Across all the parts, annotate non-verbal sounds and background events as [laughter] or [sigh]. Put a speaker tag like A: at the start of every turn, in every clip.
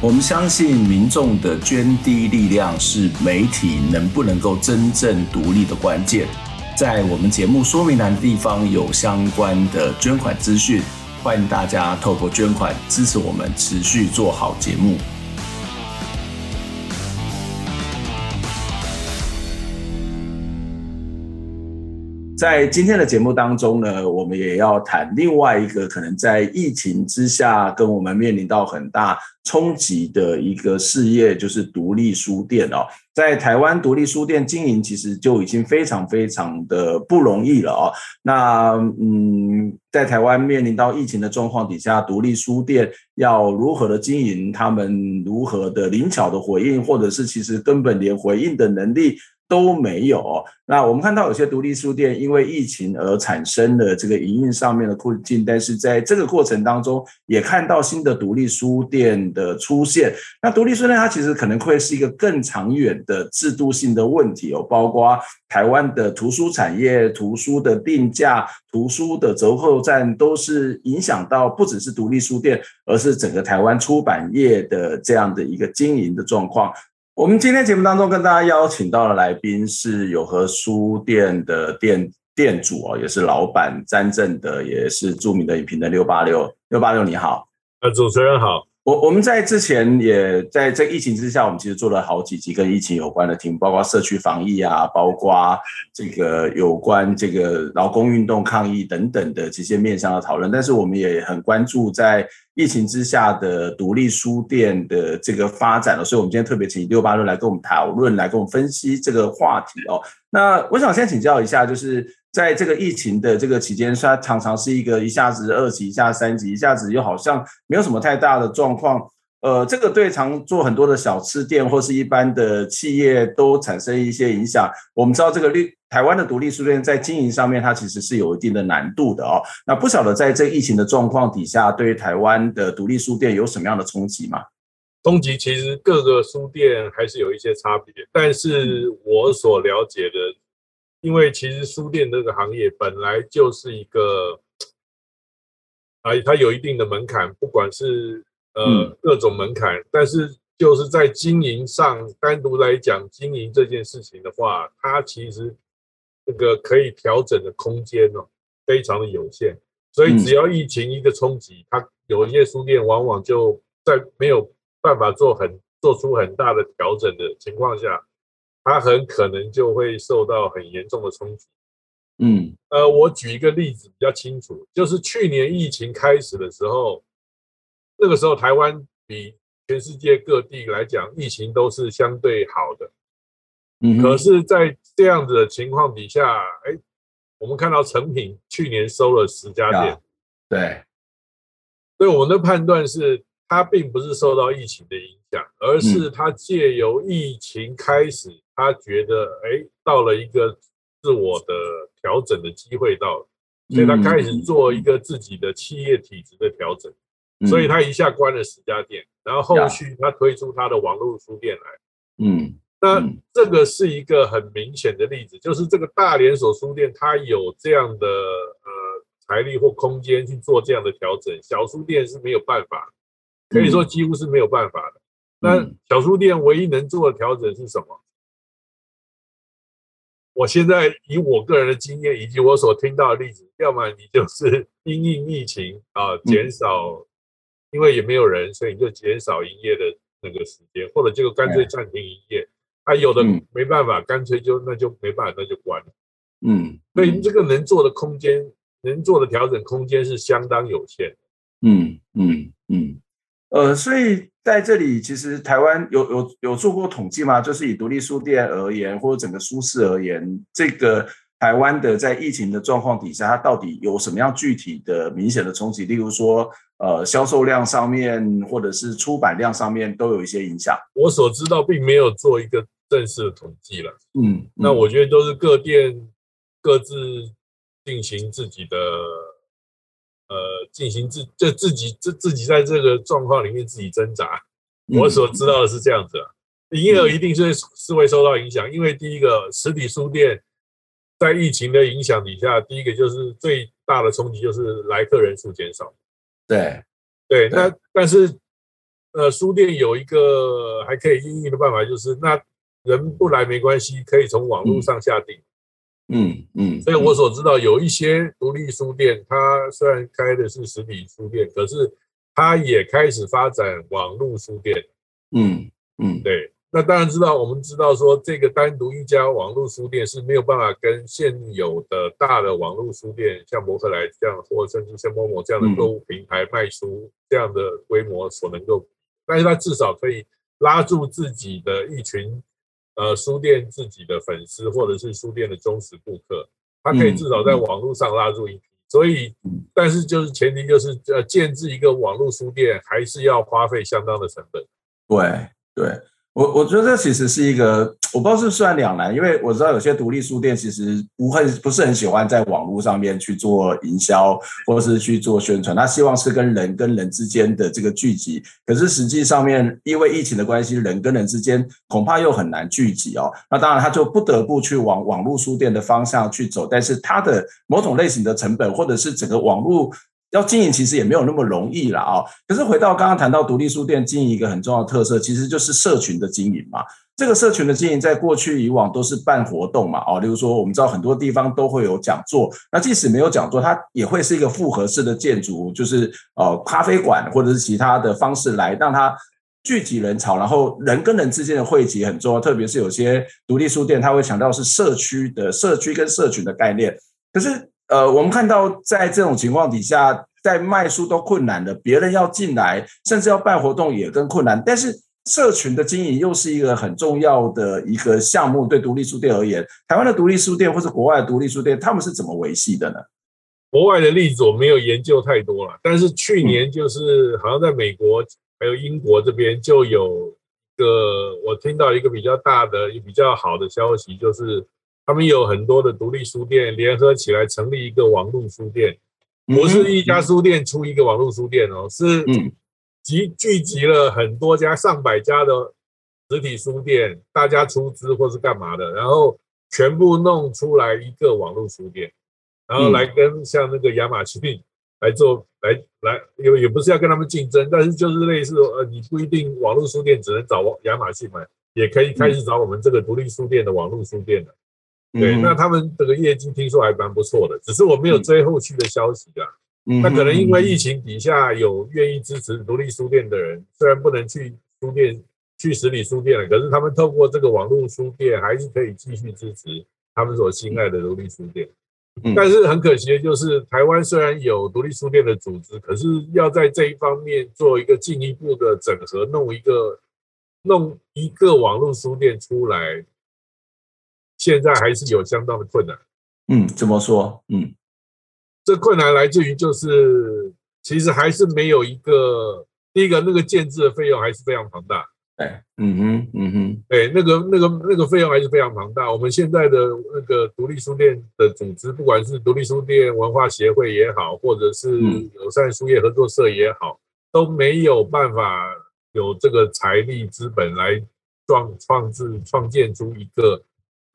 A: 我们相信民众的捐滴力量是媒体能不能够真正独立的关键。在我们节目说明栏地方有相关的捐款资讯，欢迎大家透过捐款支持我们持续做好节目。在今天的节目当中呢，我们也要谈另外一个可能在疫情之下跟我们面临到很大冲击的一个事业，就是独立书店哦。在台湾独立书店经营其实就已经非常非常的不容易了哦。那嗯，在台湾面临到疫情的状况底下，独立书店要如何的经营，他们如何的灵巧的回应，或者是其实根本连回应的能力都没有。那我们看到有些独立书店因为疫情而产生了这个营运上面的困境，但是在这个过程当中，也看到新的独立书店的出现。那独立书店它其实可能会是一个更长远的制度性的问题哦，包括台湾的图书产业、图书的定价、图书的折扣战，都是影响到不只是独立书店，而是整个台湾出版业的这样的一个经营的状况。我们今天节目当中跟大家邀请到的来宾是有和书店的店店主哦，也是老板詹正德，也是著名的影评人六八六六八六，你好，
B: 呃，主持人好。
A: 我我们在之前也在这疫情之下，我们其实做了好几集跟疫情有关的题目，包括社区防疫啊，包括这个有关这个劳工运动抗议等等的这些面向的讨论。但是我们也很关注在疫情之下的独立书店的这个发展了，所以我们今天特别请六八六来跟我们讨论，来跟我们分析这个话题哦。那我想先请教一下，就是。在这个疫情的这个期间，它常常是一个一下子二级，一下三级，一下子又好像没有什么太大的状况。呃，这个对常做很多的小吃店或是一般的企业都产生一些影响。我们知道这个绿台湾的独立书店在经营上面，它其实是有一定的难度的哦。那不晓得在这疫情的状况底下，对于台湾的独立书店有什么样的冲击吗？
B: 冲击其实各个书店还是有一些差别，但是我所了解的。因为其实书店这个行业本来就是一个，啊，它有一定的门槛，不管是呃各种门槛，但是就是在经营上，单独来讲经营这件事情的话，它其实这个可以调整的空间哦，非常的有限。所以只要疫情一个冲击，它有一些书店往往就在没有办法做很做出很大的调整的情况下。它很可能就会受到很严重的冲击。
A: 嗯，
B: 呃，我举一个例子比较清楚，就是去年疫情开始的时候，那个时候台湾比全世界各地来讲，疫情都是相对好的。
A: 嗯，
B: 可是，在这样子的情况底下，哎，我们看到成品去年收了十家店。
A: 对，
B: 所以我们的判断是，它并不是受到疫情的影响，而是他借由疫情开始。他觉得，哎，到了一个自我的调整的机会到了，所以他开始做一个自己的企业体质的调整，所以他一下关了十家店，然后后续他推出他的网络书店来，
A: 嗯，
B: 那这个是一个很明显的例子，就是这个大连锁书店它有这样的呃财力或空间去做这样的调整，小书店是没有办法，可以说几乎是没有办法的。那小书店唯一能做的调整是什么？我现在以我个人的经验以及我所听到的例子，要么你就是 [laughs] 因应疫情啊减少，因为也没有人，所以你就减少营业的那个时间，或者就干脆暂停营业。啊有的没办法，干脆就那就没办法，那就关了。
A: 嗯，
B: 所以这个能做的空间，能做的调整空间是相当有限的。
A: 嗯嗯嗯，呃，所以。在这里，其实台湾有有有做过统计吗？就是以独立书店而言，或者整个书市而言，这个台湾的在疫情的状况底下，它到底有什么样具体的明显的冲击？例如说，呃，销售量上面，或者是出版量上面，都有一些影响。
B: 我所知道，并没有做一个正式的统计了。
A: 嗯，嗯，
B: 那我觉得都是各店各自进行自己的，呃，进行自就自己自自己在这个状况里面自己挣扎。我所知道的是这样子啊，营业额一定是是会受到影响，因为第一个实体书店在疫情的影响底下，第一个就是最大的冲击就是来客人数减少。
A: 对。
B: 对，那但是，呃，书店有一个还可以应用的办法，就是那人不来没关系，可以从网络上下订。
A: 嗯嗯。
B: 所以我所知道有一些独立书店，它虽然开的是实体书店，可是它也开始发展网络书店。
A: 嗯嗯，
B: 对。那当然知道，我们知道说这个单独一家网络书店是没有办法跟现有的大的网络书店，像博客来这样，或者甚至像某某这样的购物平台卖书这样的规模所能够，但是它至少可以拉住自己的一群呃书店自己的粉丝，或者是书店的忠实顾客，他可以至少在网络上拉住一批。所以，但是就是前提就是呃，建制一个网络书店还是要花费相当的成本。
A: 对对。我我觉得这其实是一个，我不知道是算两难，因为我知道有些独立书店其实不会不是很喜欢在网络上面去做营销或者是去做宣传，他希望是跟人跟人之间的这个聚集，可是实际上面因为疫情的关系，人跟人之间恐怕又很难聚集哦，那当然他就不得不去往网络书店的方向去走，但是他的某种类型的成本或者是整个网络。要经营其实也没有那么容易了啊。可是回到刚刚谈到独立书店经营一个很重要的特色，其实就是社群的经营嘛。这个社群的经营在过去以往都是办活动嘛，哦，例如说我们知道很多地方都会有讲座，那即使没有讲座，它也会是一个复合式的建筑，就是呃咖啡馆或者是其他的方式来让它聚集人潮，然后人跟人之间的汇集很重要。特别是有些独立书店，它会强调是社区的社区跟社群的概念，可是。呃，我们看到在这种情况底下，在卖书都困难的，别人要进来，甚至要办活动也更困难。但是社群的经营又是一个很重要的一个项目，对独立书店而言，台湾的独立书店或者国外的独立书店，他们是怎么维系的呢？
B: 国外的例子我没有研究太多了，但是去年就是好像在美国还有英国这边就有一个我听到一个比较大的、比较好的消息，就是。他们有很多的独立书店联合起来成立一个网络书店，不是一家书店出一个网络书店哦，是集聚集了很多家上百家的实体书店，大家出资或是干嘛的，然后全部弄出来一个网络书店，然后来跟像那个亚马逊来做来来，也也不是要跟他们竞争，但是就是类似呃，你不一定网络书店只能找亚马逊买，也可以开始找我们这个独立书店的网络书店的。对，那他们这个业绩听说还蛮不错的，只是我没有追后续的消息啊。那可能因为疫情底下有愿意支持独立书店的人，虽然不能去书店、去实体书店了，可是他们透过这个网络书店，还是可以继续支持他们所心爱的独立书店。但是很可惜的就是，台湾虽然有独立书店的组织，可是要在这一方面做一个进一步的整合，弄一个弄一个网络书店出来。现在还是有相当的困难。
A: 嗯，怎么说？嗯，
B: 这困难来自于就是，其实还是没有一个第一个那个建制的费用还是非常庞大。
A: 哎，嗯哼，嗯哼，
B: 对，那个那个那个费用还是非常庞大。我们现在的那个独立书店的组织，不管是独立书店文化协会也好，或者是友善书业合作社也好，都没有办法有这个财力资本来创创制创建出一个。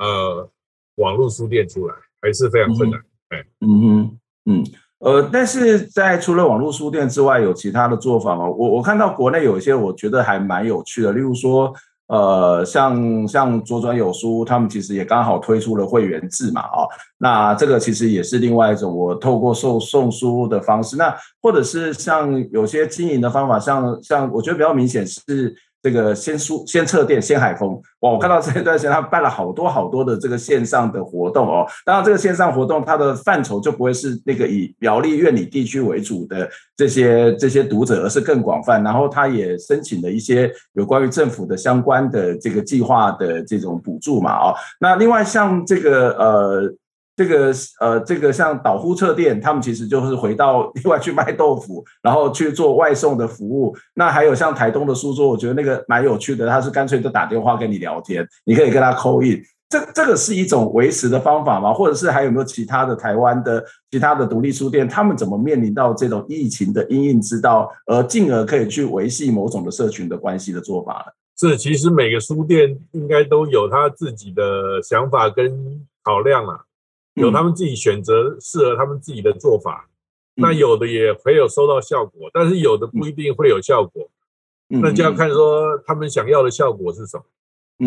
B: 呃，网络书店出来还是非常困难。哎，
A: 嗯哼，嗯，呃，但是在除了网络书店之外，有其他的做法吗？我我看到国内有一些，我觉得还蛮有趣的，例如说，呃，像像左转有书，他们其实也刚好推出了会员制嘛，啊、哦，那这个其实也是另外一种我透过送送书的方式，那或者是像有些经营的方法，像像我觉得比较明显是。这个先书先测店先海丰哇！我看到这一段时间，他办了好多好多的这个线上的活动哦。当然，这个线上活动它的范畴就不会是那个以苗栗苑里地区为主的这些这些读者，而是更广泛。然后，他也申请了一些有关于政府的相关的这个计划的这种补助嘛哦。那另外像这个呃。这个呃，这个像导呼册店，他们其实就是回到另外去卖豆腐，然后去做外送的服务。那还有像台东的书桌，我觉得那个蛮有趣的，他是干脆就打电话跟你聊天，你可以跟他 call in。这这个是一种维持的方法吗？或者是还有没有其他的台湾的其他的独立书店，他们怎么面临到这种疫情的因应之道，而进而可以去维系某种的社群的关系的做法呢？
B: 是，其实每个书店应该都有他自己的想法跟考量啊。有他们自己选择适合他们自己的做法，嗯、那有的也会有收到效果，但是有的不一定会有效果，嗯、那就要看说他们想要的效果是什么。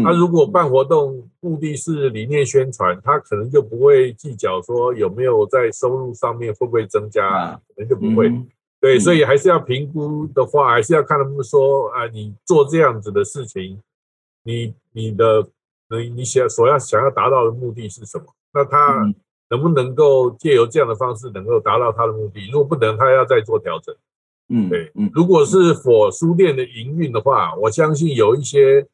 B: 他、如果办活动目的是理念宣传，他可能就不会计较说有没有在收入上面会不会增加，啊、可能就不会。嗯、对，所以还是要评估的话，还是要看他们说啊，你做这样子的事情，你你的你你想所要想要达到的目的是什么？那他能不能够借由这样的方式能够达到他的目的？如果不能，他要再做调整。嗯，对，嗯，如果是 for 书店的营运的话，我相信有一些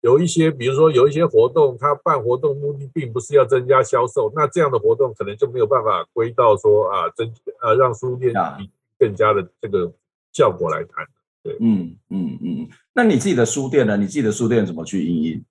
B: 有一些，比如说有一些活动，他办活动目的并不是要增加销售，那这样的活动可能就没有办法归到说啊增呃让书店更加的这个效果来谈。对，
A: 嗯嗯嗯。那你自己的书店呢？你自己的书店怎么去营运？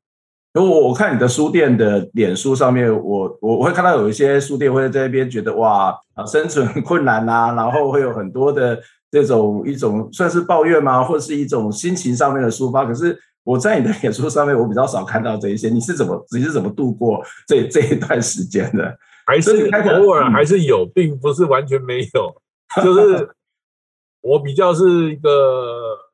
A: 我我看你的书店的脸书上面，我我我会看到有一些书店会在那边觉得哇啊生存困难啊，然后会有很多的这种一种算是抱怨吗，或者是一种心情上面的抒发。可是我在你的脸书上面，我比较少看到这一些。你是怎么你是怎么度过这这一段时间的？
B: 还是偶尔还是有，并不是完全没有，就是我比较是一个。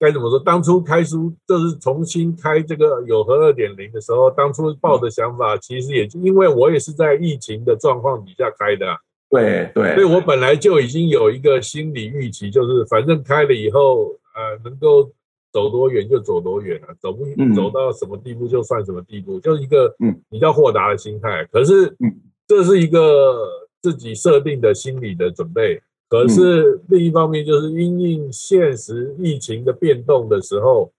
B: 该怎么说？当初开书就是重新开这个有和二点零的时候，当初抱的想法，其实也因为我也是在疫情的状况底下开的，啊，
A: 对对，
B: 所以我本来就已经有一个心理预期，就是反正开了以后，呃，能够走多远就走多远了，啊，走不走到什么地步就算什么地步，嗯、就是一个比较豁达的心态。可是，这是一个自己设定的心理的准备。可是另一方面，就是因应现实疫情的变动的时候，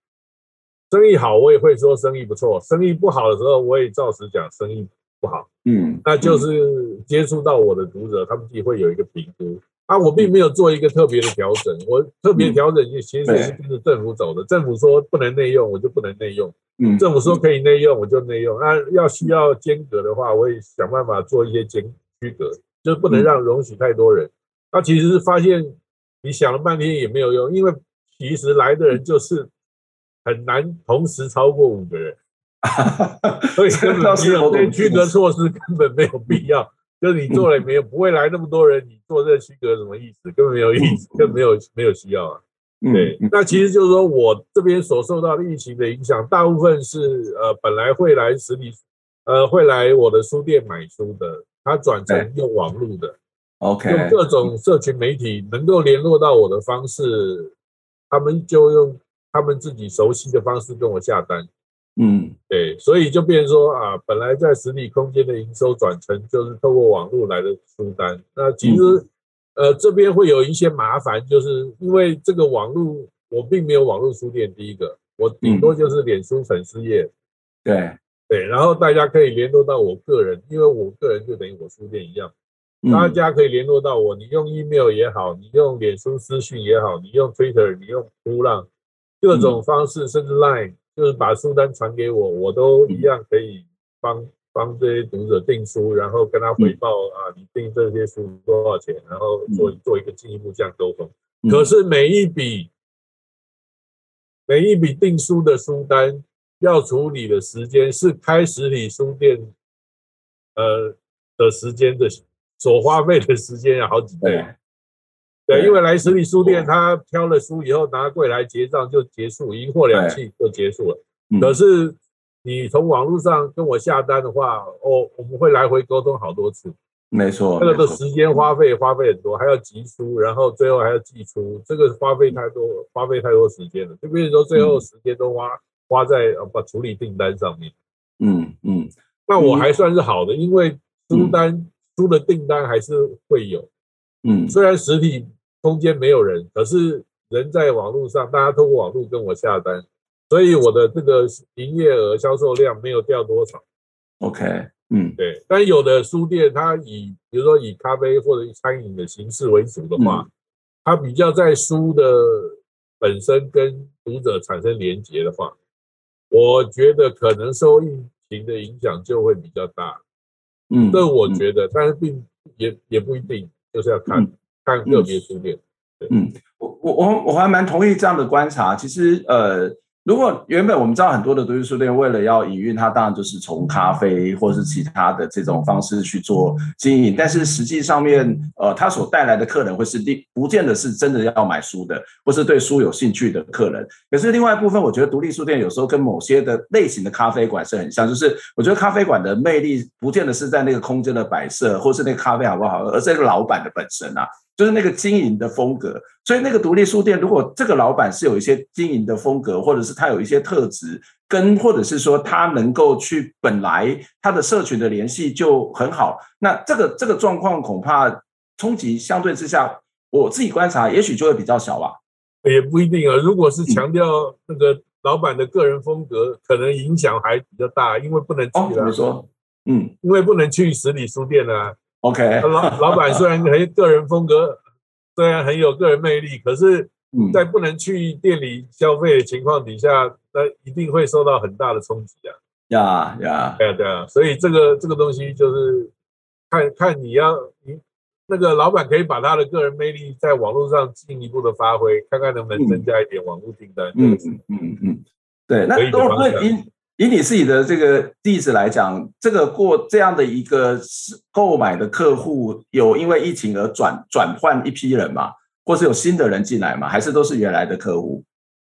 B: 生意好我也会说生意不错，生意不好的时候我也照实讲生意不好。嗯，那就是接触到我的读者，他们自己会有一个评估。啊，我并没有做一个特别的调整，我特别调整其实是跟着政府走的。政府说不能内用，我就不能内用；政府说可以内用，我就内用。那要需要间隔的话，我也想办法做一些间区隔，就是不能让容许太多人。他其实是发现，你想了半天也没有用，因为其实来的人就是很难同时超过五个人，所以 [laughs] 根本没有对区隔措施根本没有必要。就是你做了也没有，不会来那么多人，你做这个区隔什么意思？根本没有意思，根本没有没有需要啊。对，那其实就是说我这边所受到的疫情的影响，大部分是呃本来会来实体，呃会来我的书店买书的，他转成用网络的。
A: OK，
B: 用各种社群媒体能够联络到我的方式，他们就用他们自己熟悉的方式跟我下单。嗯，对，所以就变成说啊，本来在实体空间的营收转成就是透过网络来的书单。那其实、嗯、呃这边会有一些麻烦，就是因为这个网络我并没有网络书店，第一个我顶多就是脸书粉丝页。
A: 对
B: 对，然后大家可以联络到我个人，因为我个人就等于我书店一样。大家可以联络到我，你用 email 也好，你用脸书私讯也好，你用 Twitter，你用噗浪，各种方式，甚至 Line，就是把书单传给我，我都一样可以帮帮这些读者订书，然后跟他回报啊，你订这些书多少钱，然后做做一个进一步这样沟通。可是每一笔每一笔订书的书单要处理的时间是开实体书店呃的时间的。所花费的时间要好几倍，对，因为来实体书店，他挑了书以后拿柜来结账就结束，一货两气就结束了。可是你从网络上跟我下单的话，哦，我们会来回沟通好多次，
A: 没错，
B: 这个的时间花费花费很多，还要集书，然后最后还要寄出，这个花费太多，花费太多时间了。就比如说最后时间都花花在把处理订单上面。嗯嗯，那我还算是好的，因为书单。书的订单还是会有，嗯，虽然实体空间没有人，可是人在网络上，大家通过网络跟我下单，所以我的这个营业额销售量没有掉多少
A: ，OK，嗯，
B: 对。但有的书店它以比如说以咖啡或者以餐饮的形式为主的话，嗯、它比较在书的本身跟读者产生连结的话，我觉得可能受疫情的影响就会比较大。嗯，这我觉得，嗯、但是并也也不一定，就是要看、嗯、看个别书店。对
A: 嗯，我我我我还蛮同意这样的观察。其实，呃。如果原本我们知道很多的独立书店为了要营运，它当然就是从咖啡或是其他的这种方式去做经营，但是实际上面，呃，它所带来的客人会是另不见得是真的要买书的，或是对书有兴趣的客人。可是另外一部分，我觉得独立书店有时候跟某些的类型的咖啡馆是很像，就是我觉得咖啡馆的魅力不见得是在那个空间的摆设，或是那个咖啡好不好，而是那个老板的本身啊。就是那个经营的风格，所以那个独立书店，如果这个老板是有一些经营的风格，或者是他有一些特质，跟或者是说他能够去本来他的社群的联系就很好，那这个这个状况恐怕冲击相对之下，我自己观察也许就会比较小吧。
B: 也不一定啊，如果是强调那个老板的个人风格，嗯、可能影响还比较大，因为不能去、啊。哦，怎么说？嗯，因为不能去实体书店啊。OK，老老板虽然很个人风格，虽然很有个人魅力，可是，在不能去店里消费的情况底下，那一定会受到很大的冲击啊！
A: 呀呀，
B: 对啊对啊，所以这个这个东西就是看看你要你那个老板可以把他的个人魅力在网络上进一步的发挥，看看能不能增加一点网络订单。
A: 嗯嗯嗯嗯，对，那都会以你自己的这个例子来讲，这个过这样的一个购买的客户，有因为疫情而转转换一批人吗？或是有新的人进来吗？还是都是原来的客户？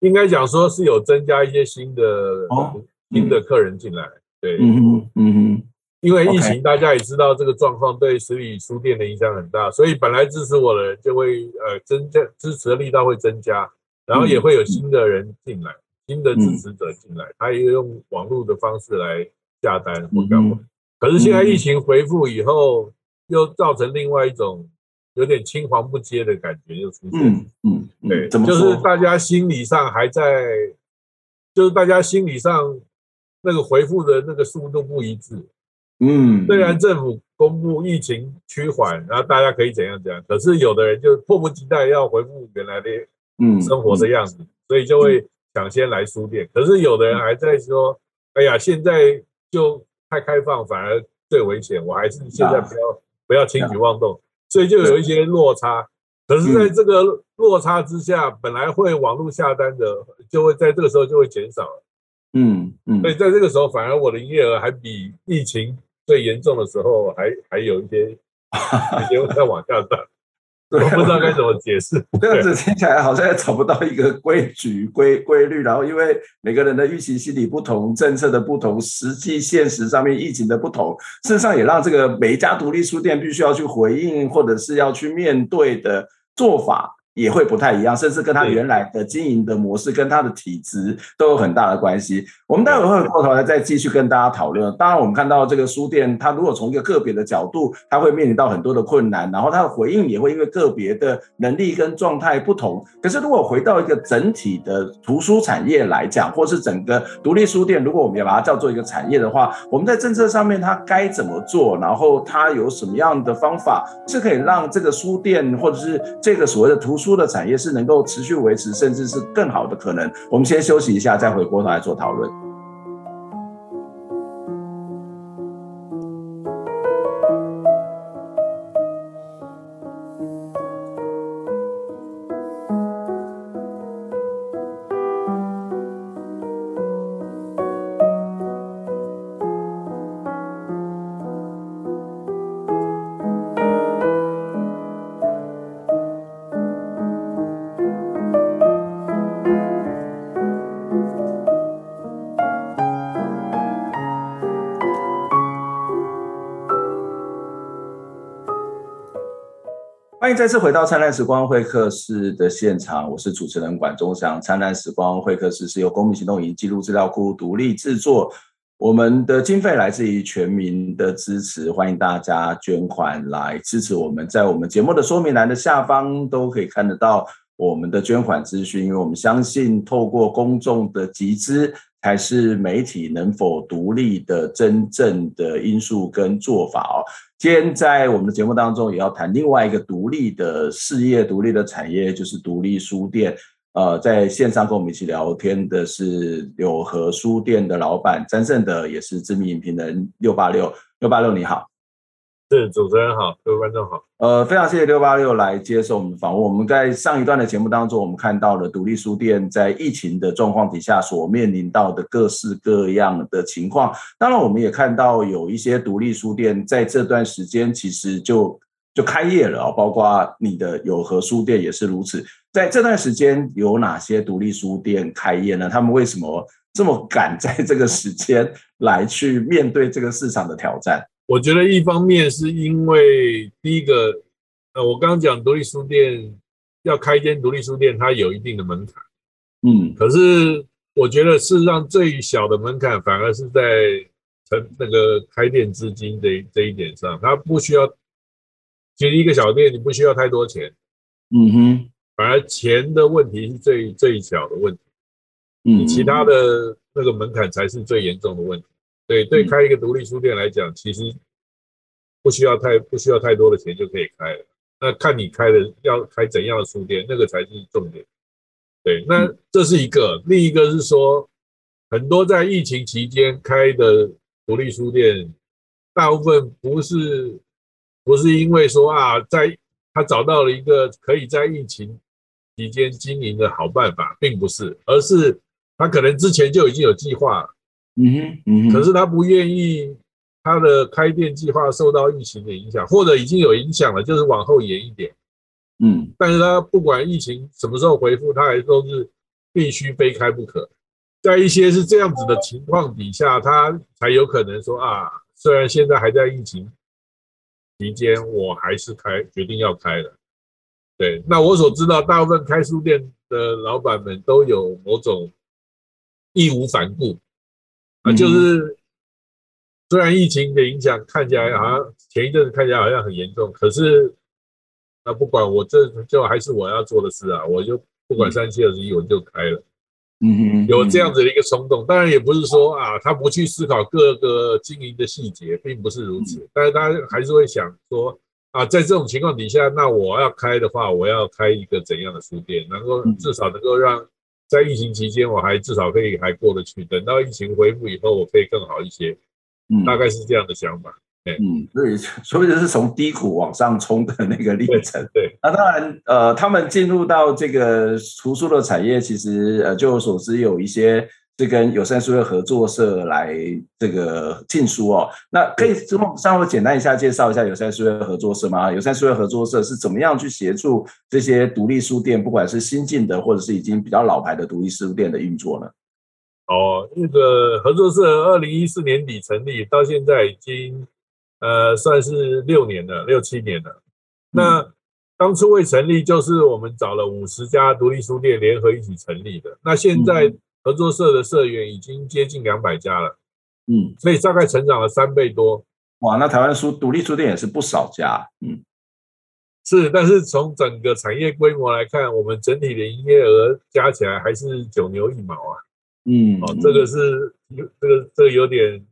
B: 应该讲说是有增加一些新的、哦、新的客人进来。对，嗯哼，嗯哼，因为疫情，大家也知道这个状况对实体书店的影响很大，所以本来支持我的人就会呃增加支持的力道会增加，然后也会有新的人进来。新的支持者进来，他也用网络的方式来下单或干嘛。可是现在疫情恢复以后，又造成另外一种有点青黄不接的感觉又出现。嗯嗯，对，就是大家心理上还在，就是大家心理上那个回复的那个速度不一致。嗯，虽然政府公布疫情趋缓，然后大家可以怎样怎样，可是有的人就迫不及待要回复原来的嗯生活的样子，所以就会。想先来书店，可是有的人还在说：“哎呀，现在就太开放，反而最危险。我还是现在不要不要轻举妄动。”所以就有一些落差。可是在这个落差之下，本来会网络下单的，就会在这个时候就会减少了。嗯嗯。所以在这个时候，反而我的营业额还比疫情最严重的时候还还有一些，[laughs] 一些在往下降。[laughs] 我不知道该怎么解释，[laughs]
A: 这样子听起来好像也找不到一个规矩、规规律。然后，因为每个人的预期心理不同，政策的不同，实际现实上面疫情的不同，事实上也让这个每一家独立书店必须要去回应，或者是要去面对的做法。也会不太一样，甚至跟他原来的经营的模式、跟他的体质都有很大的关系。我们待会会过头来再继续跟大家讨论。当然，我们看到这个书店，它如果从一个个别的角度，它会面临到很多的困难，然后它的回应也会因为个别的能力跟状态不同。可是，如果回到一个整体的图书产业来讲，或是整个独立书店，如果我们要把它叫做一个产业的话，我们在政策上面它该怎么做？然后它有什么样的方法是可以让这个书店或者是这个所谓的图书输的产业是能够持续维持，甚至是更好的可能。我们先休息一下，再回过头来做讨论。再次回到灿烂时光会客室的现场，我是主持人管中祥。灿烂时光会客室是由公民行动影音记录资料库独立制作，我们的经费来自于全民的支持，欢迎大家捐款来支持我们。在我们节目的说明栏的下方都可以看得到我们的捐款资讯，因为我们相信透过公众的集资，才是媒体能否独立的真正的因素跟做法哦。今天在我们的节目当中，也要谈另外一个独立的事业、独立的产业，就是独立书店。呃，在线上跟我们一起聊天的是柳和书店的老板詹胜德，也是知名影评人六八六。六八六你好。
B: 是主持人好，各位观众好。
A: 呃，非常谢谢六八六来接受我们的访问。我们在上一段的节目当中，我们看到了独立书店在疫情的状况底下所面临到的各式各样的情况。当然，我们也看到有一些独立书店在这段时间其实就就开业了啊，包括你的友和书店也是如此。在这段时间，有哪些独立书店开业呢？他们为什么这么敢在这个时间来去面对这个市场的挑战？
B: 我觉得一方面是因为第一个，呃，我刚刚讲独立书店要开一间独立书店，它有一定的门槛，嗯，可是我觉得事实上最小的门槛反而是在成那个开店资金这这一点上，它不需要，其实一个小店你不需要太多钱，嗯哼，反而钱的问题是最最小的问题，嗯，其他的那个门槛才是最严重的问题。对对，开一个独立书店来讲，其实不需要太不需要太多的钱就可以开了。那看你开的要开怎样的书店，那个才是重点。对，那这是一个。另一个是说，很多在疫情期间开的独立书店，大部分不是不是因为说啊，在他找到了一个可以在疫情期间经营的好办法，并不是，而是他可能之前就已经有计划。嗯哼，可是他不愿意他的开店计划受到疫情的影响，或者已经有影响了，就是往后延一点。嗯，但是他不管疫情什么时候恢复，他还都是必须非开不可。在一些是这样子的情况底下，他才有可能说啊，虽然现在还在疫情期间，我还是开决定要开了。对，那我所知道，大部分开书店的老板们都有某种义无反顾。啊，就是虽然疫情的影响看起来好像前一阵子看起来好像很严重，可是那不管我这就还是我要做的事啊，我就不管三七二十一，我就开了。嗯嗯，有这样子的一个冲动，当然也不是说啊，他不去思考各个经营的细节，并不是如此。但是他还是会想说啊，在这种情况底下，那我要开的话，我要开一个怎样的书店，能够至少能够让。在疫情期间，我还至少可以还过得去。等到疫情恢复以后，我可以更好一些。嗯，大概是这样的想法。
A: 嗯，对，所以就是从低谷往上冲的那个历程。对，对，那当然，呃，他们进入到这个图书的产业，其实呃，就我所知，有一些。是跟友善书业合作社来这个进书哦，那可以稍微简单一下介绍一下友善书业合作社吗？友善书业合作社是怎么样去协助这些独立书店，不管是新进的或者是已经比较老牌的独立书店的运作呢？
B: 哦，那个合作社二零一四年底成立，到现在已经呃算是六年了，六七年了。那当初未成立，就是我们找了五十家独立书店联合一起成立的。那现在。合作社的社员已经接近两百家了，嗯，所以大概成长了三倍多。
A: 哇，那台湾书独立书店也是不少家，嗯，
B: 是，但是从整个产业规模来看，我们整体的营业额加起来还是九牛一毛啊，嗯，哦，这个是有这个这个有点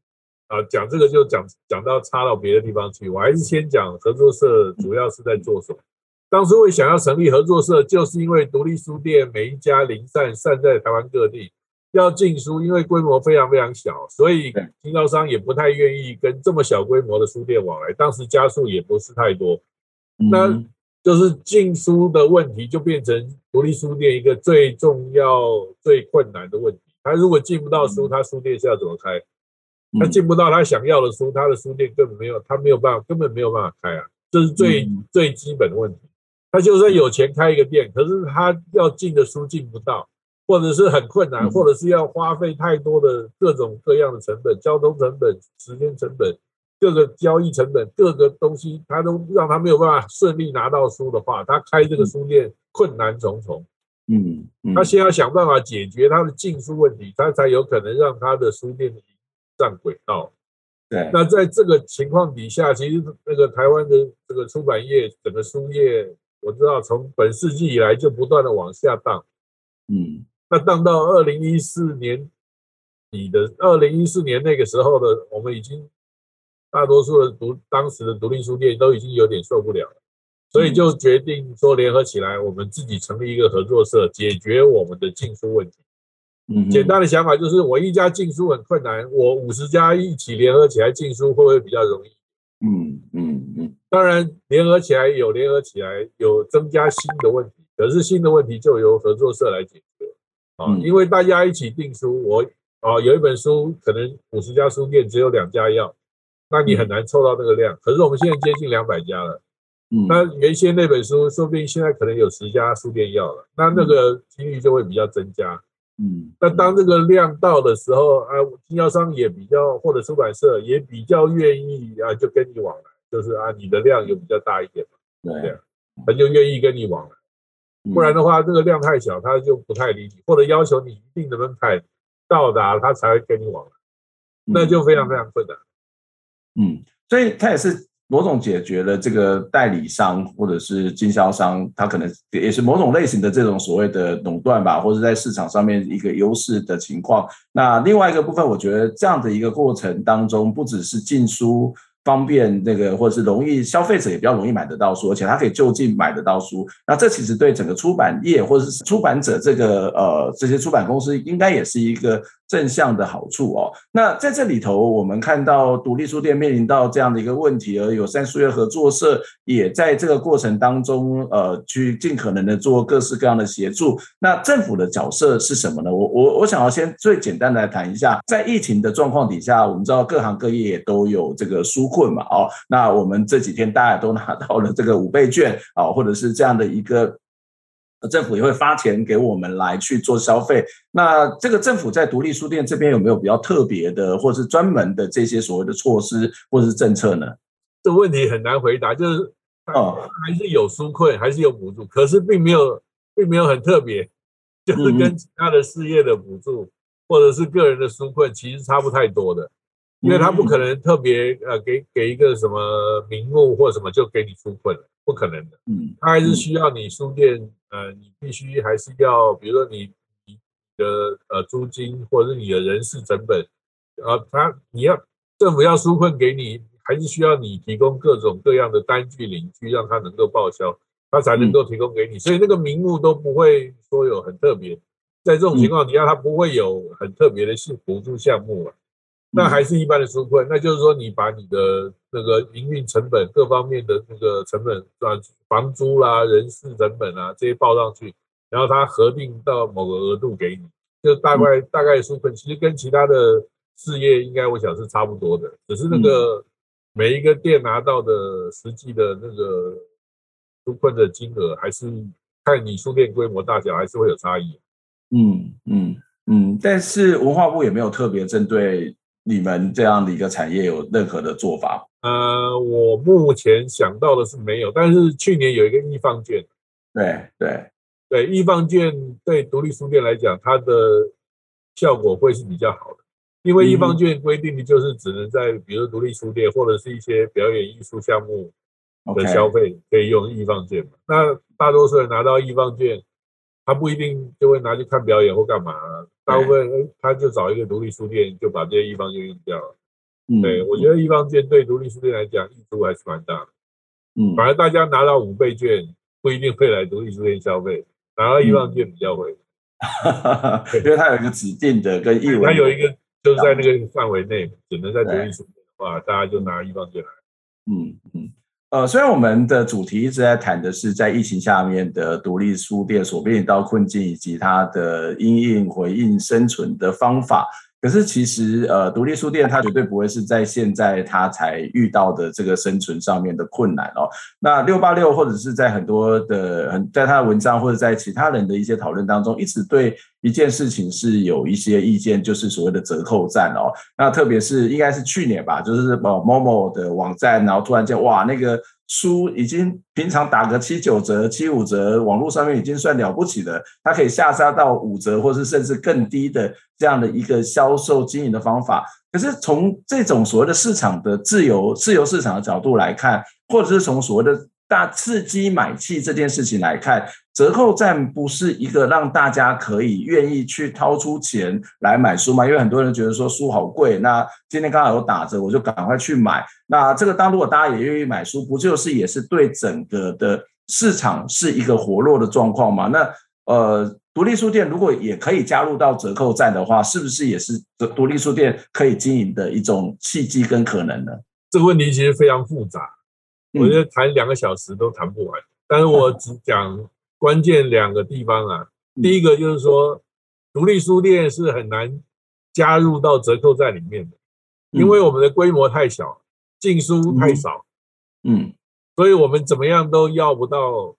B: 啊，讲这个就讲讲到差到别的地方去，我还是先讲合作社主要是在做什么。当初会想要成立合作社，就是因为独立书店每一家零散散在台湾各地。要进书，因为规模非常非常小，所以经销商也不太愿意跟这么小规模的书店往来。当时家数也不是太多，那就是进书的问题就变成独立书店一个最重要、最困难的问题。他如果进不到书，他书店是要怎么开？他进不到他想要的书，他的书店根本没有，他没有办法，根本没有办法开啊！这是最最基本的问题。他就算有钱开一个店，可是他要进的书进不到。或者是很困难，或者是要花费太多的各种各样的成本，交通成本、时间成本、各个交易成本，各个东西，他都让他没有办法顺利拿到书的话，他开这个书店困难重重。嗯，他先要想办法解决他的进书问题，他才有可能让他的书店上轨道。对，那在这个情况底下，其实那个台湾的这个出版业，整个书业我知道从本世纪以来就不断的往下荡，
A: 嗯，
B: 那当到二零一四年底的二零一四年那个时候的，我们已经大多数的独当时的独立书店都已经有点受不了了，所以就决定说联合起来，我们自己成立一个合作社，解决我们的禁书问题。嗯，简单的想法就是，我一家禁书很困难，我五十家一起联合起来禁书会不会比较容易？
A: 嗯嗯嗯。当
B: 然，联合起来有联合起来有增加新的问题，可是新的问题就由合作社来解决啊，因为大家一起订书，我啊有一本书可能五十家书店只有两家要，那你很难凑到那个量。可是我们现在接近两百家了，嗯，那原先那本书说不定现在可能有十家书店要了，那那个几率就会比较增加。嗯，那当这个量到的时候，啊，经销商也比较，或者出版社也比较愿意啊，就跟你往来，就是啊，你的量有比较大一点嘛，对，对，他就愿意跟你往来。不然的话，这个量太小，他就不太理你，或者要求你一定的门槛到达，他才会跟你往来，那就非常非常困难。
A: 嗯，所以他也是。某种解决了这个代理商或者是经销商，他可能也是某种类型的这种所谓的垄断吧，或者在市场上面一个优势的情况。那另外一个部分，我觉得这样的一个过程当中，不只是禁书。方便那个，或者是容易消费者也比较容易买得到书，而且他可以就近买得到书。那这其实对整个出版业或者是出版者这个呃这些出版公司，应该也是一个正向的好处哦。那在这里头，我们看到独立书店面临到这样的一个问题，而友善书业合作社也在这个过程当中呃去尽可能的做各式各样的协助。那政府的角色是什么呢？我我我想要先最简单的来谈一下，在疫情的状况底下，我们知道各行各业也都有这个纾。困嘛哦，那我们这几天大家都拿到了这个五倍券啊，或者是这样的一个政府也会发钱给我们来去做消费。那这个政府在独立书店这边有没有比较特别的，或是专门的这些所谓的措施或者是政策呢？
B: 这问题很难回答，就是哦，还是有纾困，还是有补助，可是并没有，并没有很特别，就是跟其他的事业的补助或者是个人的纾困其实差不太多的。因为他不可能特别呃给给一个什么名目或什么就给你纾困，不可能的。嗯，他还是需要你书店呃，你必须还是要，比如说你你的呃租金或者是你的人事成本，呃，他你要政府要纾困给你，还是需要你提供各种各样的单据领据，让他能够报销，他才能够提供给你。所以那个名目都不会说有很特别，在这种情况底下，他不会有很特别的是补助项目啊。那还是一般的纾困，那就是说你把你的那个营运成本各方面的那个成本，转，房租啦、人事成本啊这些报上去，然后它核定到某个额度给你，就大概大概纾困，其实跟其他的事业应该我想是差不多的，只是那个每一个店拿到的实际的那个纾困的金额，还是看你书店规模大小，还是会有差异。
A: 嗯嗯嗯，但是文化部也没有特别针对。你们这样的一个产业有任何的做法？
B: 呃，我目前想到的是没有，但是去年有一个艺 FUN 券，
A: 对对
B: 对，艺 FUN 券对独立书店来讲，它的效果会是比较好的，因为艺 FUN 券规定的就是只能在比如独立书店或者是一些表演艺术项目的消费可以用艺 FUN 券嘛。那大多数人拿到艺 FUN 券，他不一定就会拿去看表演或干嘛，大部分他就找一个独立书店，就把这些艺 FUN 券用掉了。嗯，对，我觉得艺 FUN 券对独立书店来讲益处还是蛮大的。嗯，反而大家拿到五倍券不一定会来独立书店消费，拿到艺 FUN 券比较会。
A: 哈哈哈，因为它有一个指定的跟艺文，
B: 它有一个就是在那个范围内，只能在独立书店的话，大家就拿艺 FUN 券来。
A: 嗯嗯。呃，虽然我们的主题一直在谈的是在疫情下面的独立书店所面临到困境以及它的因应回应生存的方法。可是其实，呃，独立书店它绝对不会是在现在它才遇到的这个生存上面的困难哦。那六八六或者是在很多的很在他的文章或者在其他人的一些讨论当中，一直对一件事情是有一些意见，就是所谓的折扣战哦。那特别是应该是去年吧，就是某某某的网站，然后突然间哇那个。书已经平常打个七九折、七五折，网络上面已经算了不起的，它可以下杀到五折，或是甚至更低的这样的一个销售经营的方法。可是从这种所谓的市场的自由、自由市场的角度来看，或者是从所谓的大刺激买气这件事情来看，折扣战不是一个让大家可以愿意去掏出钱来买书吗？因为很多人觉得说书好贵，那今天刚好有打折，我就赶快去买。那这个当如果大家也愿意买书，不就是也是对整个的市场是一个活络的状况吗？那呃，独立书店如果也可以加入到折扣战的话，是不是也是独立书店可以经营的一种契机跟可能呢？
B: 这个问题其实非常复杂。我觉得谈两个小时都谈不完，但是我只讲关键两个地方啊。第一个就是说，独立书店是很难加入到折扣在里面的，因为我们的规模太小，进书太少，嗯，所以我们怎么样都要不到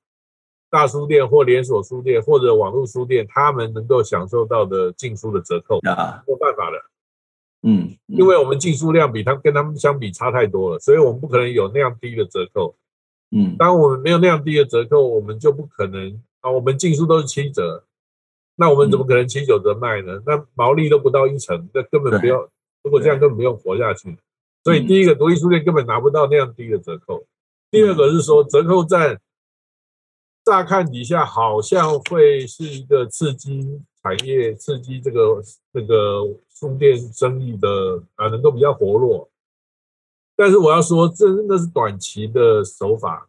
B: 大书店或连锁书店或者网络书店他们能够享受到的进书的折扣啊，没有办法的。嗯，因为我们进书量比他跟他们相比差太多了，所以我们不可能有那样低的折扣。嗯，当我们没有那样低的折扣，我们就不可能啊。我们进书都是七折，那我们怎么可能七九折卖呢？那毛利都不到一成，那根本不要。如果这样根本不用活下去。所以第一个，独立书店根本拿不到那样低的折扣。第二个是说，折扣战，乍看底下好像会是一个刺激产业、刺激这个这个。书店生意的啊，能够比较活络，但是我要说，这真的是短期的手法。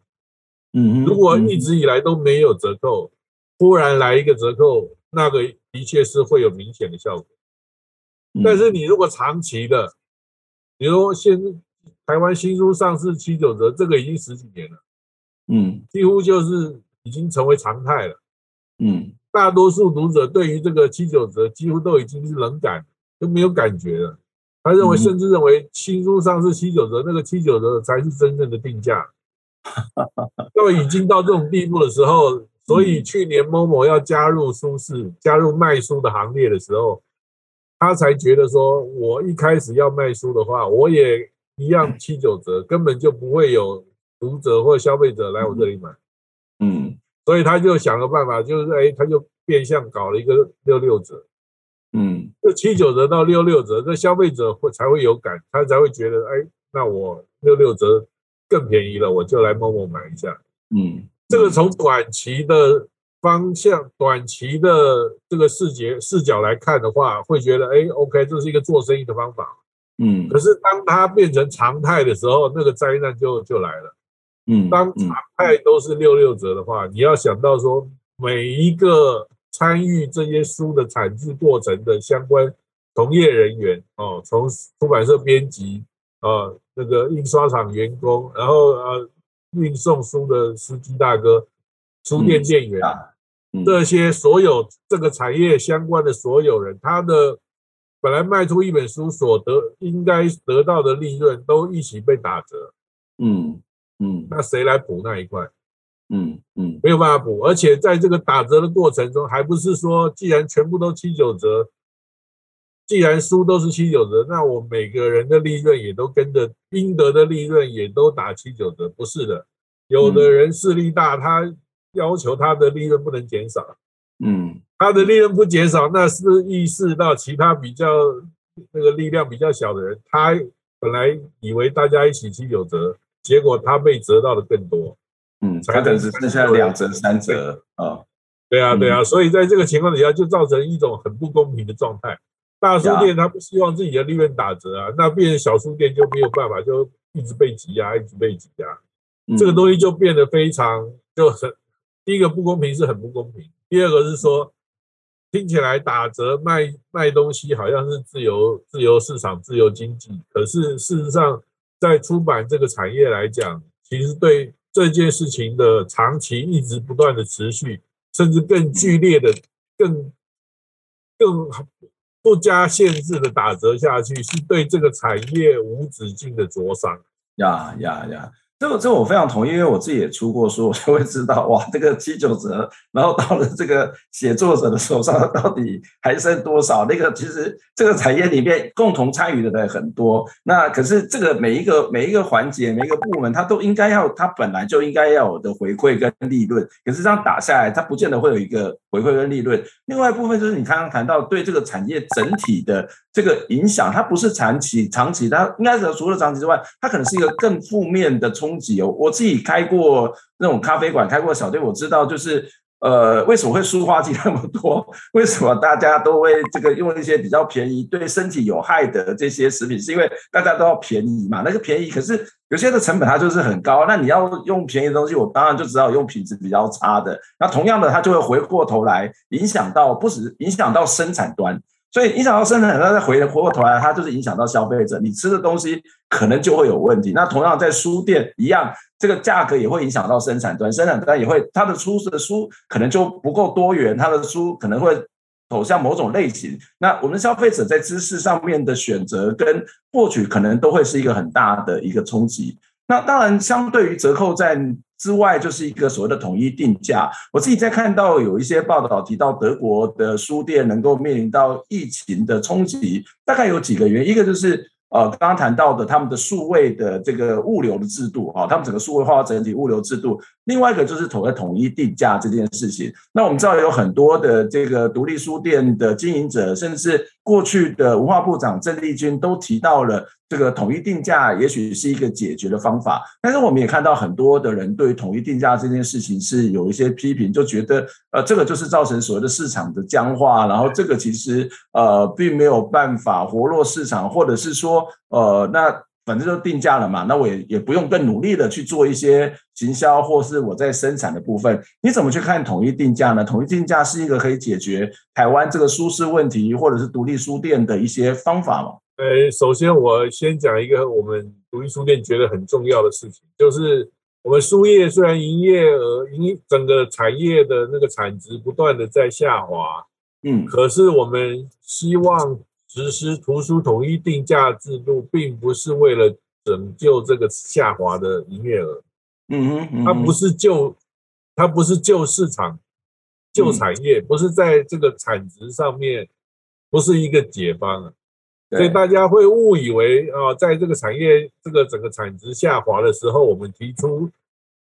B: 嗯，如果一直以来都没有折扣，忽然来一个折扣，那个的确是会有明显的效果。但是你如果长期的，比如现台湾新书上市七九折，这个已经十几年了，嗯，几乎就是已经成为常态了。嗯，大多数读者对于这个七九折几乎都已经是冷感。都没有感觉了，他认为，甚至认为新书上是七九折，那个七九折才是真正的定价。[laughs] 那么已经到这种地步的时候，所以去年 Momo 要加入书市、加入卖书的行列的时候，他才觉得说，我一开始要卖书的话，我也一样七九折，根本就不会有读者或消费者来我这里买。嗯，所以他就想个办法，就是哎，他就变相搞了一个六六折。嗯，就七九折到六六折，这消费者会才会有感，他才会觉得，哎，那我六六折更便宜了，我就来 Momo 买一下。嗯，这个从短期的方向、短期的这个视觉视角来看的话，会觉得，哎，OK，这是一个做生意的方法。嗯，可是当它变成常态的时候，那个灾难就就来了。嗯，当常态都是六六折的话，你要想到说每一个。参与这些书的产制过程的相关从业人员哦，从出版社编辑啊，那个印刷厂员工，然后呃运送书的司机大哥、书店店员，这些所有这个产业相关的所有人，他的本来卖出一本书所得应该得到的利润都一起被打折，嗯嗯，那谁来补那一块？嗯嗯，没有办法补，而且在这个打折的过程中，还不是说既然全部都七九折，既然书都是七九折，那我每个人的利润也都跟着应得的利润也都打七九折，不是的。有的人势力大，他要求他的利润不能减少，嗯，他的利润不减少，那是不是意识到其他比较那个力量比较小的人，他本来以为大家一起七九折，结果他被折到的更多。嗯，才等只剩下两折三折啊！对啊，对啊，所以在这个情况底下，就造成一种很不公平的状态。大书店他不希望自己的利润打折啊，那变成小书店就没有办法，就一直被挤压，一直被挤压。这个东西就变得非常就很，第一个不公平是很不公平，第二个是说听起来打折卖卖东西好像是自由自由市场自由经济，可是事实上在出版这个产业来讲，其实对。这件事情的长期一直不断的持续，甚至更剧烈的、更更不加限制的打折下去，是对这个产业无止境的灼伤。呀呀呀！这个这个我非常同意，因为我自己也出过书，我就会知道哇，这个七九折，然后到了这个写作者的手上，到底还剩多少？那个其实这个产业里面共同参与的人很多，那可是这个每一个每一个环节、每一个部门，它都应该要，它本来就应该要有的回馈跟利润。可是这样打下来，它不见得会有一个回馈跟利润。另外一部分就是你刚刚谈到对这个产业整体的这个影响，它不是长期长期，它应该是除了长期之外，它可能是一个更负面的冲。
A: 冲击哦。我自己开过那种咖啡馆，开过小店，我知道就是。呃，为什么会塑化剂那么多？[laughs] 为什么大家都会这个用一些比较便宜、对身体有害的这些食品？是因为大家都要便宜嘛？那个便宜，可是有些的成本它就是很高。那你要用便宜的东西，我当然就只好用品质比较差的。那同样的，它就会回过头来影响到，不止影响到生产端。所以影响到生产，它再回回过头来，它就是影响到消费者。你吃的东西可能就会有问题。那同样在书店一样，这个价格也会影响到生产端，生产端也会它的出的书可能就不够多元，它的书可能会走向某种类型。那我们消费者在知识上面的选择跟获取，可能都会是一个很大的一个冲击。那当然，相对于折扣战之外，就是一个所谓的统一定价。我自己在看到有一些报道提到，德国的书店能够面临到疫情的冲击，大概有几个原因，一个就是。呃，刚刚谈到的他们的数位的这个物流的制度啊，他们整个数位化整体物流制度。另外一个就是统统一定价这件事情。那我们知道有很多的这个独立书店的经营者，甚至过去的文化部长郑丽君都提到了这个统一定价，也许是一个解决的方法。但是我们也看到很多的人对统一定价这件事情是有一些批评，就觉得呃，这个就是造成所谓的市场的僵化，然后这个其实呃并没有办法活络市场，或者是说呃那。反正就定价了嘛，那我也也不用更努力的去做一些行销，或是我在生产的部分。你怎么去看统一定价呢？统一定价是一个可以解决台湾这个舒适问题，或者是独立书店的一些方法吗？
B: 呃，首先我先讲一个我们独立书店觉得很重要的事情，就是我们书业虽然营业额、营整个产业的那个产值不断的在下滑，嗯，可是我们希望。实施图书统一定价制度，并不是为了拯救这个下滑的营业额，嗯哼，它不是救，它不是救市场，救产业，不是在这个产值上面，不是一个解方啊。所以大家会误以为啊，在这个产业这个整个产值下滑的时候，我们提出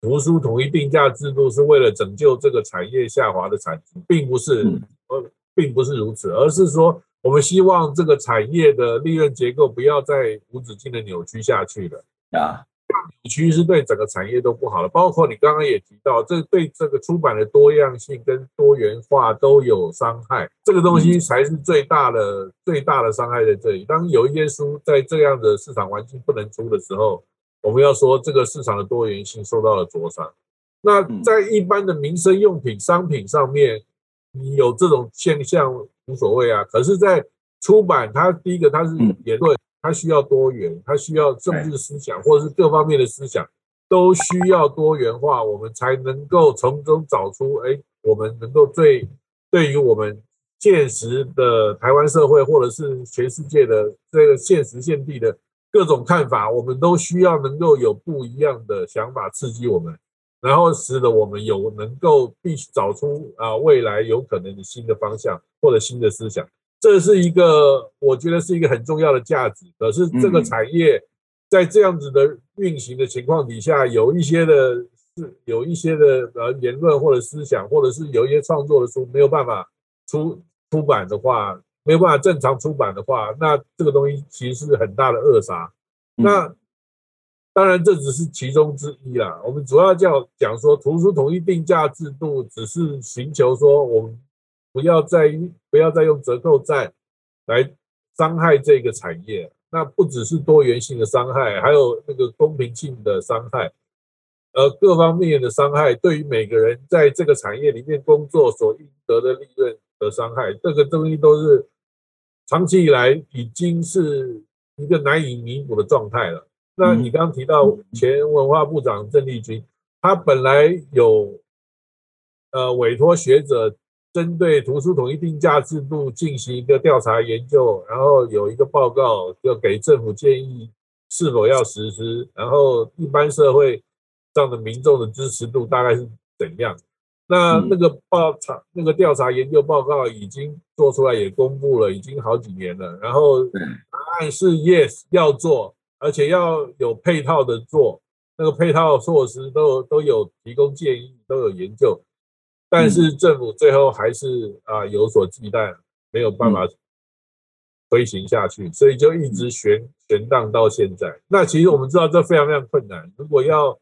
B: 图书统一定价制度是为了拯救这个产业下滑的产值，并不是，呃，并不是如此，而是说。我们希望这个产业的利润结构不要再无止境的扭曲下去了啊，扭曲是对整个产业都不好的。包括你刚刚也提到，这对这个出版的多样性跟多元化都有伤害。这个东西才是最大的最大的伤害在这里。当有一些书在这样的市场环境不能出的时候，我们要说这个市场的多元性受到了灼伤。那在一般的民生用品商品上面，你有这种现象。无所谓啊，可是，在出版，它第一个它是言论，它需要多元，它需要政治思想或者是各方面的思想都需要多元化，我们才能够从中找出，哎，我们能够最对于我们现实的台湾社会或者是全世界的这个现实现地的各种看法，我们都需要能够有不一样的想法刺激我们。然后使得我们有能够必须找出啊未来有可能的新的方向或者新的思想，这是一个我觉得是一个很重要的价值。可是这个产业在这样子的运行的情况底下，有一些的是有一些的呃言论或者思想，或者是有一些创作的书没有办法出出版的话，没有办法正常出版的话，那这个东西其实是很大的扼杀。那当然，这只是其中之一啦。我们主要叫讲说，图书统一定价制度只是寻求说，我们不要再不要再用折扣战来伤害这个产业。那不只是多元性的伤害，还有那个公平性的伤害，呃，各方面的伤害，对于每个人在这个产业里面工作所应得的利润的伤害，这个东西都是长期以来已经是一个难以弥补的状态了。那你刚刚提到前文化部长郑丽君，他本来有呃委托学者针对图书统一定价制度进行一个调查研究，然后有一个报告就给政府建议是否要实施，然后一般社会上的民众的支持度大概是怎样？那那个报查那个调查研究报告已经做出来也公布了，已经好几年了，然后答案是 yes 要做。而且要有配套的做，那个配套措施都都有提供建议，都有研究，但是政府最后还是啊有所忌惮，没有办法推行下去，所以就一直悬悬荡到现在。那其实我们知道这非常非常困难，如果要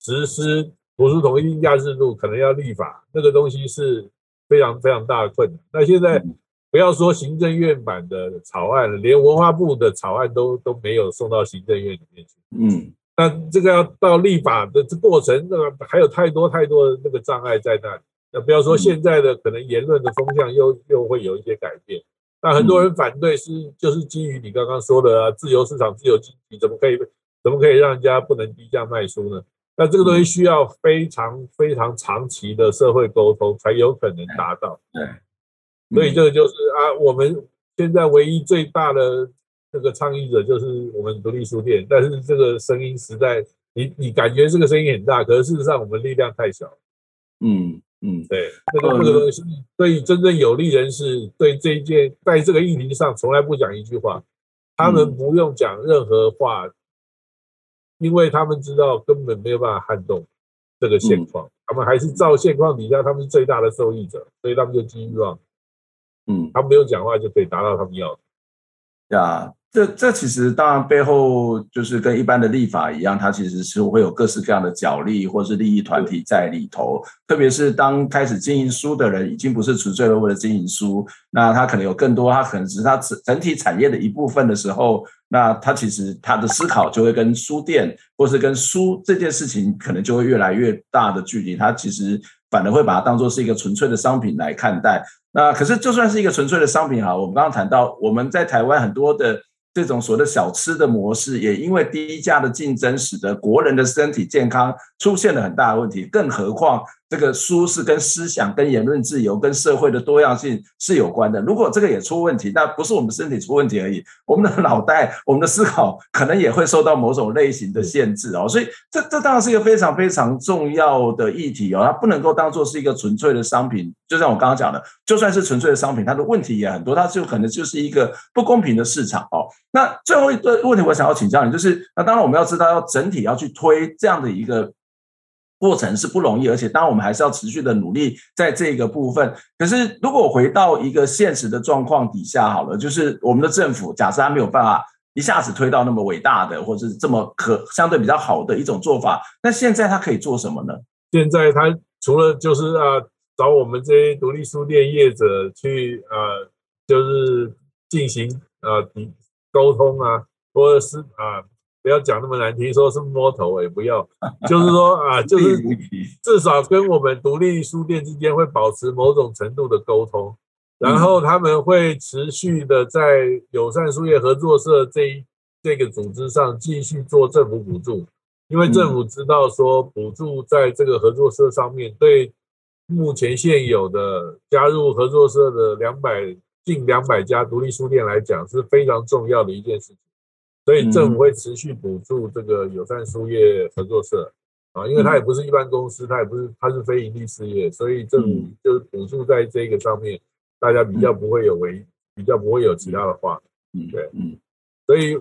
B: 实施图书统一定价制度，可能要立法，那个东西是非常非常大的困难。那现在不要说行政院版的草案，连文化部的草案都都没有送到行政院里面去。嗯，那这个要到立法的这过程，那个还有太多太多的那个障碍在那里。那不要说现在的可能言论的风向又又会有一些改变。那很多人反对是就是基于你刚刚说的啊，自由市场、自由经济，怎么可以怎么可以让人家不能低价卖书呢？那这个东西需要非常非常长期的社会沟通才有可能达到。对，所以这个就是啊，我们现在唯一最大的这个倡议者就是我们独立书店，但是这个声音实在，你你感觉这个声音很大，可是事实上我们力量太小。嗯。嗯，对，这个这个东西，对于真正有利人士，对这一件，在这个议题上从来不讲一句话，他们不用讲任何话，因为他们知道根本没有办法撼动这个现况，他们还是照现况底下，他们是最大的受益者，所以他们就寄希望，嗯，他们不用讲话就可以达到他们要的，
A: 呀。这这其实当然背后就是跟一般的立法一样，它其实是会有各式各样的角力或是利益团体在里头。特别是当开始经营书的人，已经不是纯粹的为了经营书，那他可能有更多，他可能只是他整整体产业的一部分的时候，那他其实他的思考就会跟书店或是跟书这件事情可能就会越来越大的距离。他其实反而会把它当做是一个纯粹的商品来看待。那可是就算是一个纯粹的商品哈，我们刚刚谈到我们在台湾很多的。这种所谓的小吃的模式，也因为低价的竞争，使得国人的身体健康出现了很大的问题。更何况，这个书是跟思想、跟言论自由、跟社会的多样性是有关的。如果这个也出问题，那不是我们身体出问题而已，我们的脑袋、我们的思考可能也会受到某种类型的限制哦。所以，这这当然是一个非常非常重要的议题哦。它不能够当做是一个纯粹的商品。就像我刚刚讲的，就算是纯粹的商品，它的问题也很多，它就可能就是一个不公平的市场哦。那最后一个问题，我想要请教你，就是那当然我们要知道，要整体要去推这样的一个。过程是不容易，而且当然我们还是要持续的努力在这个部分。可是如果回到一个现实的状况底下，好了，就是我们的政府假设他没有办法一下子推到那么伟大的，或者是这么可相对比较好的一种做法，那现在他可以做什么呢？
B: 现在他除了就是啊找我们这些独立书店业者去呃就是进行呃沟通啊，或者是啊。不要讲那么难听，说是摸头也不要，[laughs] 就是说啊，就是至少跟我们独立书店之间会保持某种程度的沟通，然后他们会持续的在友善书业合作社这一这个组织上继续做政府补助，因为政府知道说补助在这个合作社上面对目前现有的加入合作社的两百近两百家独立书店来讲是非常重要的一件事情。所以政府会持续补助这个友善书业合作社啊，因为它也不是一般公司，它也不是，它是非营利事业，所以政府就是补助在这个上面，大家比较不会有违，比较不会有其他的话，对，嗯，所以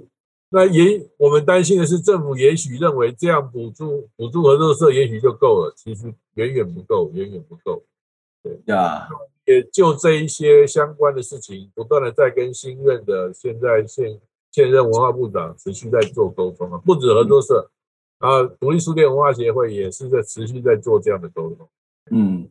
B: 那也我们担心的是，政府也许认为这样补助补助合作社也许就够了，其实远远不够，远远不够，对呀，也就这一些相关的事情，不断的在跟新任的现在现。现任文化部长持续在做沟通啊，不止合作社啊，独立书店文化协会也是在持续在做这样的沟通。
A: 嗯，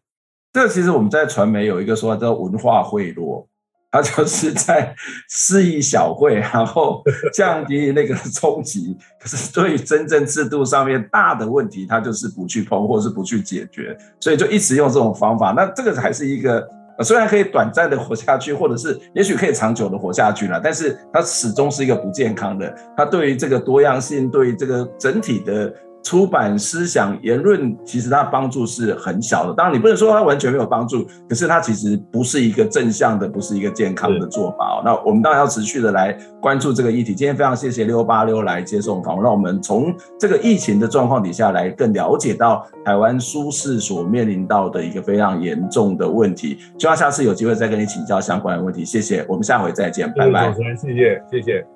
A: 这其实我们在传媒有一个说法叫文化贿赂，它就是在私议小会，然后降低那个冲击。可是对于真正制度上面大的问题，它就是不去碰，或是不去解决，所以就一直用这种方法。那这个还是一个。虽然可以短暂的活下去，或者是也许可以长久的活下去了，但是它始终是一个不健康的。它对于这个多样性，对于这个整体的。出版思想言论，其实它帮助是很小的。当然，你不能说它完全没有帮助，可是它其实不是一个正向的，不是一个健康的做法哦。那我们当然要持续的来关注这个议题。今天非常谢谢六八六来接受访问，让我们从这个疫情的状况底下来更了解到台湾书市所面临到的一个非常严重的问题。希望下次有机会再跟你请教相关的问题。谢谢，我们下回再见，拜拜。
B: 谢谢，谢谢。